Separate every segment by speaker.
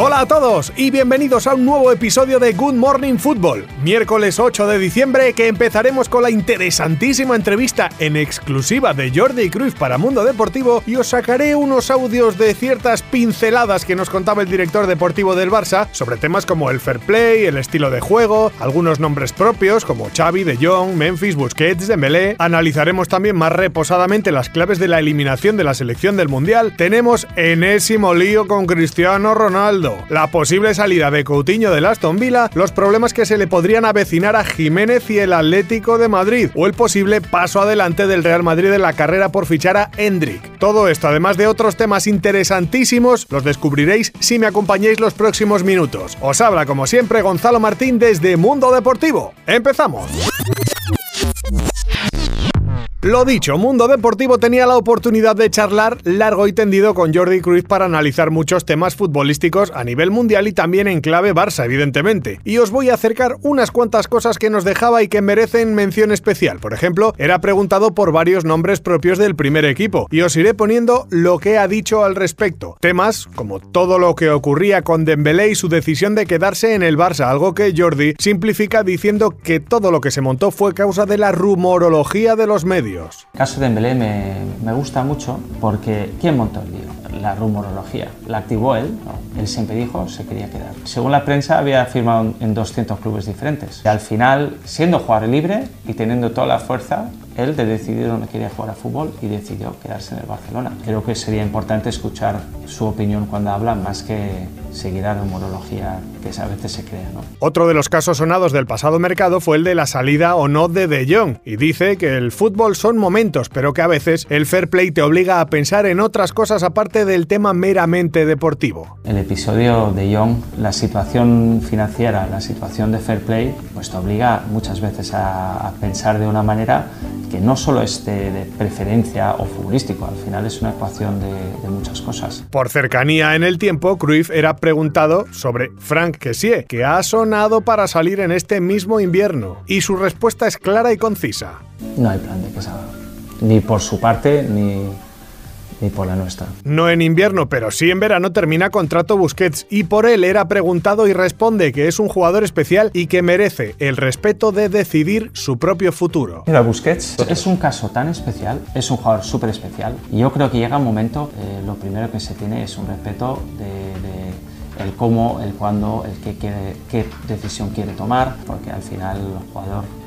Speaker 1: Hola a todos y bienvenidos a un nuevo episodio de Good Morning Football. Miércoles 8 de diciembre que empezaremos con la interesantísima entrevista en exclusiva de Jordi Cruz para Mundo Deportivo y os sacaré unos audios de ciertas pinceladas que nos contaba el director deportivo del Barça sobre temas como el fair play, el estilo de juego, algunos nombres propios como Xavi, De Jong, Memphis, Busquets, Dembélé. Analizaremos también más reposadamente las claves de la eliminación de la selección del Mundial. Tenemos enésimo lío con Cristiano Ronaldo la posible salida de Coutinho del Aston Villa, los problemas que se le podrían avecinar a Jiménez y el Atlético de Madrid, o el posible paso adelante del Real Madrid en la carrera por fichar a Hendrik. Todo esto, además de otros temas interesantísimos, los descubriréis si me acompañáis los próximos minutos. Os habla, como siempre, Gonzalo Martín desde Mundo Deportivo. ¡Empezamos! Lo dicho, Mundo Deportivo tenía la oportunidad de charlar largo y tendido con Jordi Cruz para analizar muchos temas futbolísticos a nivel mundial y también en clave Barça, evidentemente. Y os voy a acercar unas cuantas cosas que nos dejaba y que merecen mención especial. Por ejemplo, era preguntado por varios nombres propios del primer equipo y os iré poniendo lo que ha dicho al respecto. Temas como todo lo que ocurría con Dembélé y su decisión de quedarse en el Barça, algo que Jordi simplifica diciendo que todo lo que se montó fue causa de la rumorología de los medios.
Speaker 2: El caso de Dembélé me, gusta mucho porque ¿quién montó el lío? La rumorología. La activó él. Él siempre dijo se quería quedar. Según la prensa había firmado en 200 clubes diferentes. Y al final, siendo jugador libre y teniendo toda la fuerza, él de decidir dónde quería jugar a fútbol y decidió quedarse en el Barcelona. Creo que sería importante escuchar su opinión cuando habla más que seguir la rumorología que a veces se crea. ¿no?
Speaker 1: Otro de los casos sonados del pasado mercado fue el de la salida o no de De Jong y dice que el fútbol son momentos, pero que a veces el fair play te obliga a pensar en otras cosas aparte del tema meramente deportivo.
Speaker 2: El episodio de Jong, la situación financiera, la situación de fair play, pues te obliga muchas veces a, a pensar de una manera que no solo es de, preferencia o futbolístico, al final es una ecuación de, de, muchas cosas.
Speaker 1: Por cercanía en el tiempo, Cruyff era preguntado sobre Frank Kessie, que ha sonado para salir en este mismo invierno, y su respuesta es clara y concisa.
Speaker 2: No hay plan de que salga, ni por su parte, ni, ni por la nuestra.
Speaker 1: No en invierno, pero sí en verano termina contrato Busquets y por él era preguntado y responde que es un jugador especial y que merece el respeto de decidir su propio futuro.
Speaker 2: Mira, Busquets es un caso tan especial, es un jugador súper especial y yo creo que llega un momento, eh, lo primero que se tiene es un respeto de, de el cómo, el cuándo, el qué, quiere, qué decisión quiere tomar, porque al final el jugador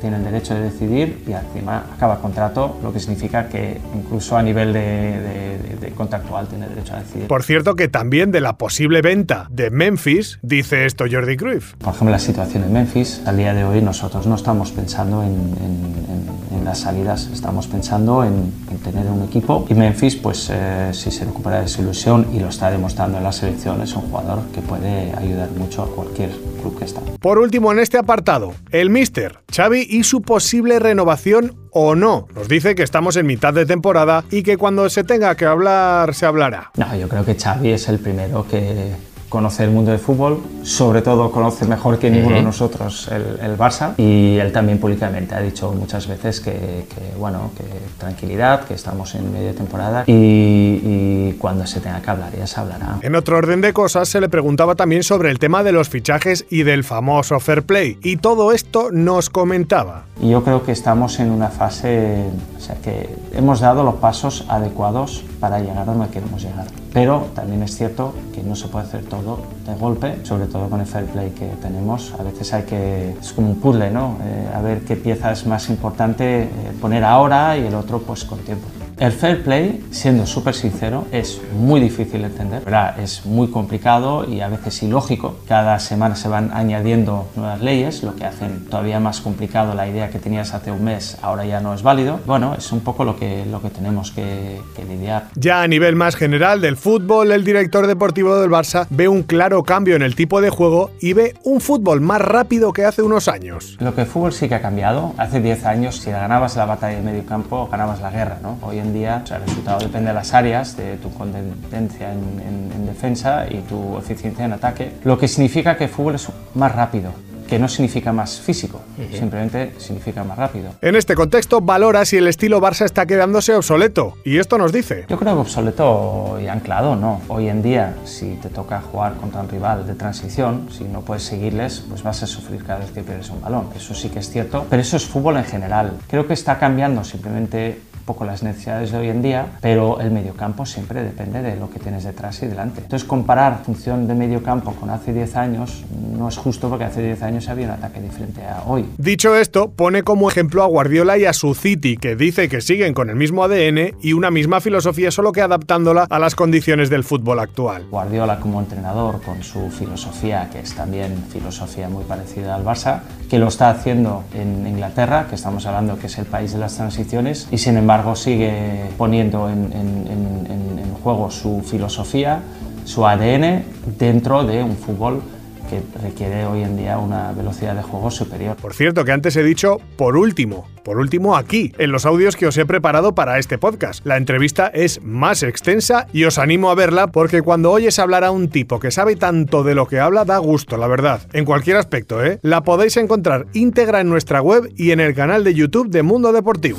Speaker 2: tiene el derecho de decidir y encima acaba contrato, lo que significa que incluso a nivel de, de, de, contractual tiene derecho a decidir.
Speaker 1: Por cierto que también de la posible venta de Memphis dice esto Jordi Cruyff.
Speaker 2: Por ejemplo, la situación en Memphis, al día de hoy nosotros no estamos pensando en, en, en, en las salidas, estamos pensando en, tener un equipo y Memphis, pues eh, si se recupera de su ilusión y lo está demostrando en la selección, es un jugador que puede ayudar mucho a cualquier club que está.
Speaker 1: Por último, en este apartado, el Mister, Xavi y su posible renovación o no. Nos dice que estamos en mitad de temporada y que cuando se tenga que hablar, se hablará.
Speaker 2: No, yo creo que Xavi es el primero que conoce el mundo del fútbol, sobre todo conoce mejor que ninguno de nosotros el, el, Barça y él también públicamente ha dicho muchas veces que, que bueno, que tranquilidad, que estamos en media temporada y, y, cuando se tenga que hablar ya se hablará.
Speaker 1: En otro orden de cosas se le preguntaba también sobre el tema de los fichajes y del famoso fair play y todo esto nos comentaba.
Speaker 2: Yo creo que estamos en una fase, o sea que hemos dado los pasos adecuados para llegar a donde queremos llegar. Pero también es cierto que no se puede hacer todo de golpe, sobre todo con el fair play que tenemos. A veces hay que, es como un puzzle, ¿no? Eh, a ver qué pieza es más importante eh, poner ahora y el otro pues con tiempo. El fair play, siendo súper sincero, es muy difícil de entender, ¿verdad? es muy complicado y a veces ilógico. Cada semana se van añadiendo nuevas leyes, lo que hacen todavía más complicado la idea que tenías hace un mes, ahora ya no es válido. Bueno, es un poco lo que, lo que tenemos que, que lidiar.
Speaker 1: Ya a nivel más general del fútbol, el director deportivo del Barça ve un claro cambio en el tipo de juego y ve un fútbol más rápido que hace unos años.
Speaker 2: Lo que el fútbol sí que ha cambiado. Hace 10 años, si ganabas la batalla de medio campo, ganabas la guerra, ¿no? Hoy en en día el resultado depende de las áreas, de tu contendencia en, en defensa y tu eficiencia en ataque, lo que significa que el fútbol es más rápido que no significa más físico, simplemente significa más rápido.
Speaker 1: En este contexto, valora si el estilo Barça está quedándose obsoleto. Y esto nos dice.
Speaker 2: Yo creo que obsoleto y anclado, no. Hoy en día, si te toca jugar contra un rival de transición, si no puedes seguirles, pues vas a sufrir cada vez que pierdes un balón. Eso sí que es cierto, pero eso es fútbol en general. Creo que está cambiando simplemente poco las necesidades de hoy en día, pero el mediocampo siempre depende de lo que tienes detrás y delante. Entonces comparar función de mediocampo con hace 10 años no es justo porque hace 10 años había un ataque diferente a hoy.
Speaker 1: Dicho esto, pone como ejemplo a Guardiola y a su City, que dice que siguen con el mismo ADN y una misma filosofía, solo que adaptándola a las condiciones del fútbol actual.
Speaker 2: Guardiola como entrenador, con su filosofía, que es también filosofía muy parecida al Barça, que lo está haciendo en Inglaterra, que estamos hablando que es el país de las transiciones, y sin embargo sigue poniendo en, en juego su filosofía, su ADN dentro de un fútbol que requiere hoy en día una velocidad de juego superior.
Speaker 1: Por cierto, que antes he dicho por último, por último aquí, en los audios que os he preparado para este podcast. La entrevista es más extensa y os animo a verla porque cuando oyes hablar a un tipo que sabe tanto de lo que habla da gusto, la verdad. En cualquier aspecto, ¿eh? La podéis encontrar íntegra en nuestra web y en el canal de YouTube de Mundo Deportivo.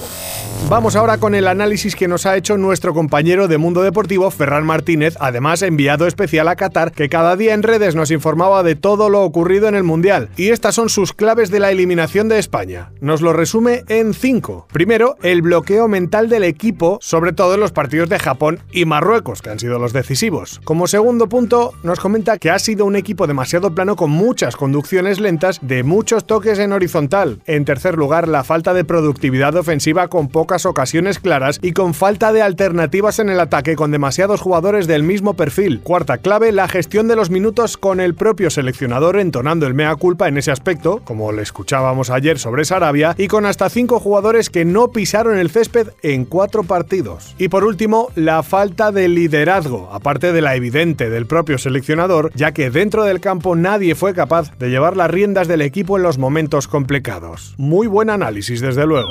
Speaker 1: Vamos ahora con el análisis que nos ha hecho nuestro compañero de Mundo Deportivo, Ferran Martínez, además enviado especial a Qatar, que cada día en redes nos informaba de todo lo ocurrido en el Mundial. Y estas son sus claves de la eliminación de España. Nos lo resume en 5. Primero, el bloqueo mental del equipo, sobre todo en los partidos de Japón y Marruecos, que han sido los decisivos. Como segundo punto, nos comenta que ha sido un equipo demasiado plano con muchas conducciones lentas de muchos toques en horizontal. En tercer lugar, la falta de productividad ofensiva con pocas ocasiones claras y con falta de alternativas en el ataque con demasiados jugadores del mismo perfil. Cuarta clave, la gestión de los minutos con el propio seleccionador entonando el mea culpa en ese aspecto, como le escuchábamos ayer sobre Sarabia, y con hasta cinco jugadores que no pisaron el césped en cuatro partidos. Y por último, la falta de liderazgo, aparte de la evidente del propio seleccionador, ya que dentro del campo nadie fue capaz de llevar las riendas del equipo en los momentos complicados. Muy buen análisis, desde luego.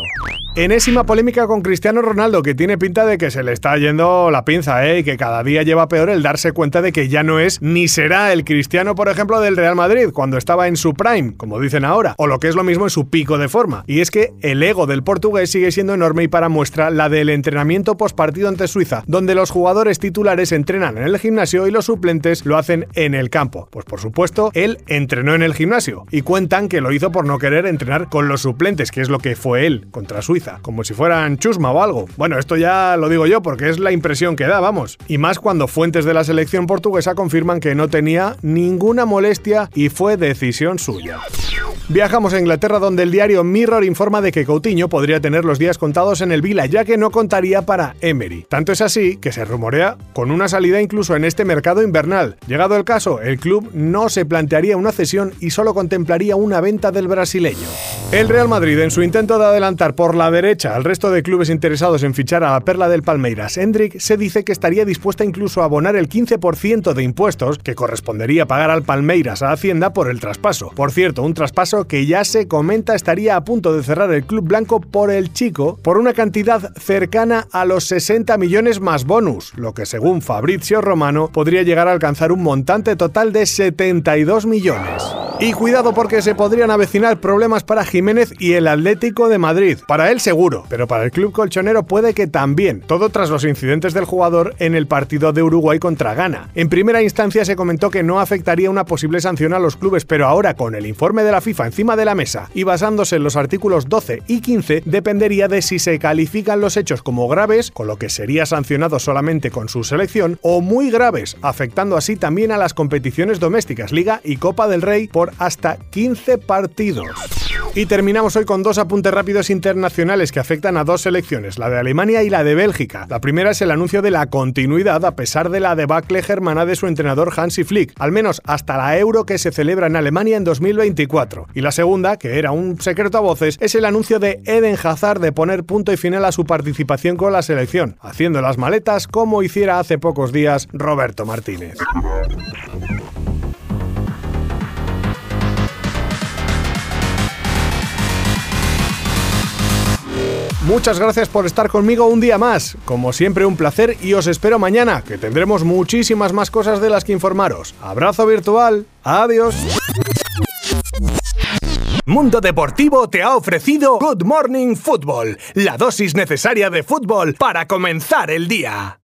Speaker 1: Enésima polémica con Cristiano Ronaldo, que tiene pinta de que se le está yendo la pinza, ¿eh? Y que cada día lleva peor el darse cuenta de que ya no es ni será el Cristiano, por ejemplo, del Real Madrid, cuando estaba en su prime, como dicen ahora, o lo que es lo mismo en su pico de forma. Y es que el ego del portugués sigue siendo enorme y para muestra la del entrenamiento postpartido ante Suiza, donde los jugadores titulares entrenan en el gimnasio y los suplentes lo hacen en el campo. Pues por supuesto, él entrenó en el gimnasio y cuentan que lo hizo por no querer entrenar con los suplentes, que es lo que fue él contra Suiza como si fueran chusma o algo. Bueno, esto ya lo digo yo porque es la impresión que da, vamos. Y más cuando fuentes de la selección portuguesa confirman que no tenía ninguna molestia y fue decisión suya. Viajamos a Inglaterra donde el diario Mirror informa de que Coutinho podría tener los días contados en el Vila ya que no contaría para Emery. Tanto es así que se rumorea con una salida incluso en este mercado invernal. Llegado el caso, el club no se plantearía una cesión y solo contemplaría una venta del brasileño. El Real Madrid en su intento de adelantar por la derecha al resto de clubes interesados en fichar a la perla del Palmeiras, Hendrik se dice que estaría dispuesta incluso a abonar el 15% de impuestos que correspondería pagar al Palmeiras a Hacienda por el traspaso. Por cierto, un traspaso que ya se comenta estaría a punto de cerrar el club blanco por el chico por una cantidad cercana a los 60 millones más bonus, lo que según Fabrizio Romano podría llegar a alcanzar un montante total de 72 millones. Y cuidado porque se podrían avecinar problemas para Jiménez y el Atlético de Madrid. Para él seguro, pero para el club colchonero puede que también. Todo tras los incidentes del jugador en el partido de Uruguay contra Ghana. En primera instancia se comentó que no afectaría una posible sanción a los clubes, pero ahora con el informe de la FIFA encima de la mesa y basándose en los artículos 12 y 15, dependería de si se califican los hechos como graves, con lo que sería sancionado solamente con su selección, o muy graves, afectando así también a las competiciones domésticas, Liga y Copa del Rey por hasta 15 partidos. Terminamos hoy con dos apuntes rápidos internacionales que afectan a dos selecciones, la de Alemania y la de Bélgica. La primera es el anuncio de la continuidad a pesar de la debacle germana de su entrenador Hansi Flick, al menos hasta la Euro que se celebra en Alemania en 2024. Y la segunda, que era un secreto a voces, es el anuncio de Eden Hazard de poner punto y final a su participación con la selección, haciendo las maletas como hiciera hace pocos días Roberto Martínez. Muchas gracias por estar conmigo un día más. Como siempre, un placer y os espero mañana, que tendremos muchísimas más cosas de las que informaros. Abrazo virtual. Adiós. Mundo Deportivo te ha ofrecido Good Morning Football, la dosis necesaria de fútbol para comenzar el día.